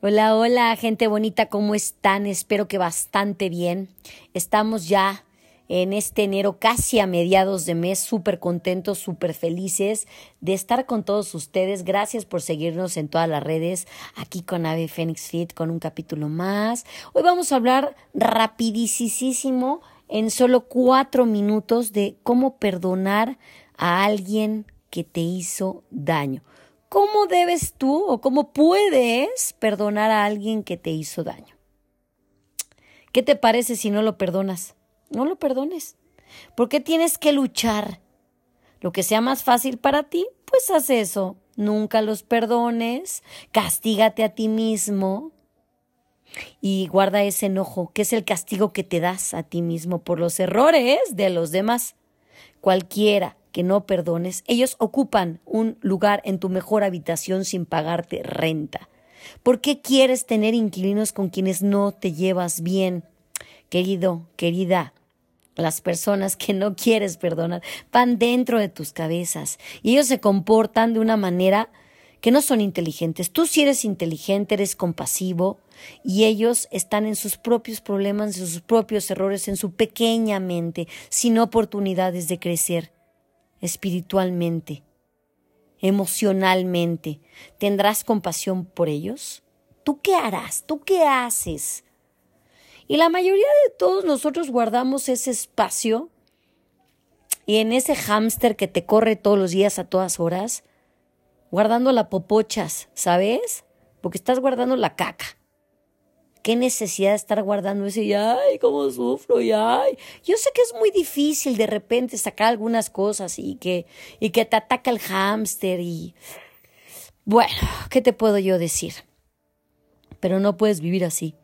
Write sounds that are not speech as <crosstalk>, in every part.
Hola, hola, gente bonita, ¿cómo están? Espero que bastante bien. Estamos ya en este enero, casi a mediados de mes, súper contentos, súper felices de estar con todos ustedes. Gracias por seguirnos en todas las redes, aquí con Ave Phoenix Fit, con un capítulo más. Hoy vamos a hablar rapidísimo, en solo cuatro minutos, de cómo perdonar a alguien que te hizo daño. ¿Cómo debes tú o cómo puedes perdonar a alguien que te hizo daño? ¿Qué te parece si no lo perdonas? No lo perdones. ¿Por qué tienes que luchar? Lo que sea más fácil para ti, pues haz eso. Nunca los perdones, castígate a ti mismo y guarda ese enojo, que es el castigo que te das a ti mismo por los errores de los demás. Cualquiera que no perdones, ellos ocupan un lugar en tu mejor habitación sin pagarte renta. ¿Por qué quieres tener inquilinos con quienes no te llevas bien? Querido, querida, las personas que no quieres perdonar van dentro de tus cabezas y ellos se comportan de una manera que no son inteligentes. Tú si eres inteligente, eres compasivo y ellos están en sus propios problemas, en sus propios errores, en su pequeña mente, sin oportunidades de crecer espiritualmente, emocionalmente, ¿tendrás compasión por ellos? ¿Tú qué harás? ¿Tú qué haces? Y la mayoría de todos nosotros guardamos ese espacio y en ese hámster que te corre todos los días a todas horas, guardando la popochas, ¿sabes? Porque estás guardando la caca qué necesidad de estar guardando eso y ay, cómo sufro y ay. Yo sé que es muy difícil de repente sacar algunas cosas y que, y que te ataca el hámster y bueno, ¿qué te puedo yo decir? Pero no puedes vivir así.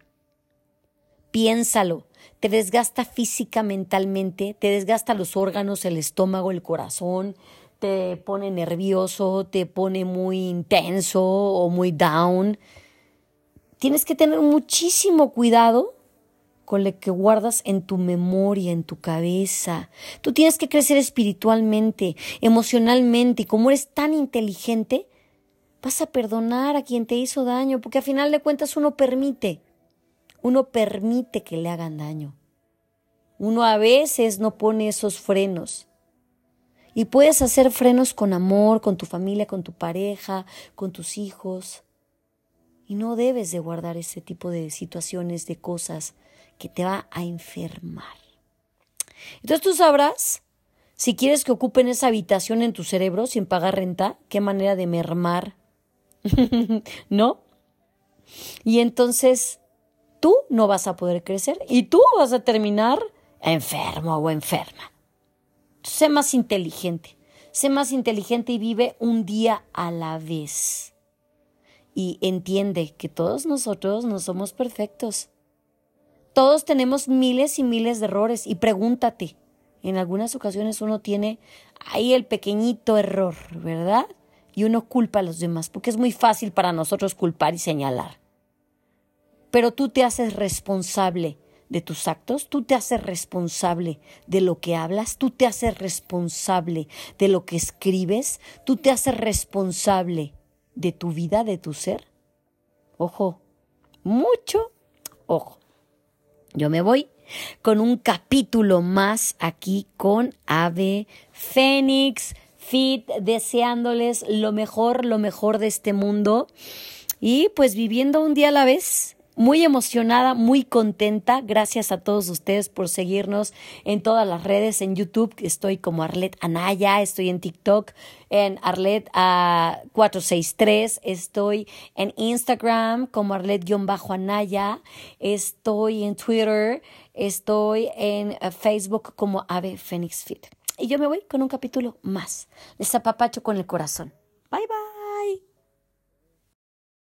Piénsalo. Te desgasta física, mentalmente, te desgasta los órganos, el estómago, el corazón, te pone nervioso, te pone muy intenso o muy down tienes que tener muchísimo cuidado con lo que guardas en tu memoria, en tu cabeza. Tú tienes que crecer espiritualmente, emocionalmente, y como eres tan inteligente, vas a perdonar a quien te hizo daño, porque a final de cuentas uno permite, uno permite que le hagan daño. Uno a veces no pone esos frenos. Y puedes hacer frenos con amor, con tu familia, con tu pareja, con tus hijos. Y no debes de guardar ese tipo de situaciones, de cosas que te va a enfermar. Entonces tú sabrás si quieres que ocupen esa habitación en tu cerebro sin pagar renta, qué manera de mermar. <laughs> ¿No? Y entonces tú no vas a poder crecer y tú vas a terminar enfermo o enferma. Sé más inteligente, sé más inteligente y vive un día a la vez y entiende que todos nosotros no somos perfectos. Todos tenemos miles y miles de errores y pregúntate, en algunas ocasiones uno tiene ahí el pequeñito error, ¿verdad? Y uno culpa a los demás, porque es muy fácil para nosotros culpar y señalar. Pero tú te haces responsable de tus actos, tú te haces responsable de lo que hablas, tú te haces responsable de lo que escribes, tú te haces responsable de tu vida, de tu ser. Ojo, mucho ojo. Yo me voy con un capítulo más aquí con Ave Fénix Fit, deseándoles lo mejor, lo mejor de este mundo y pues viviendo un día a la vez muy emocionada, muy contenta. Gracias a todos ustedes por seguirnos en todas las redes. En YouTube estoy como Arlet Anaya, estoy en TikTok en Arlet a 463, estoy en Instagram como Arlet-Anaya, estoy en Twitter, estoy en eh, Facebook como Ave Phoenix Fit. Y yo me voy con un capítulo más. Les apapacho con el corazón. Bye bye.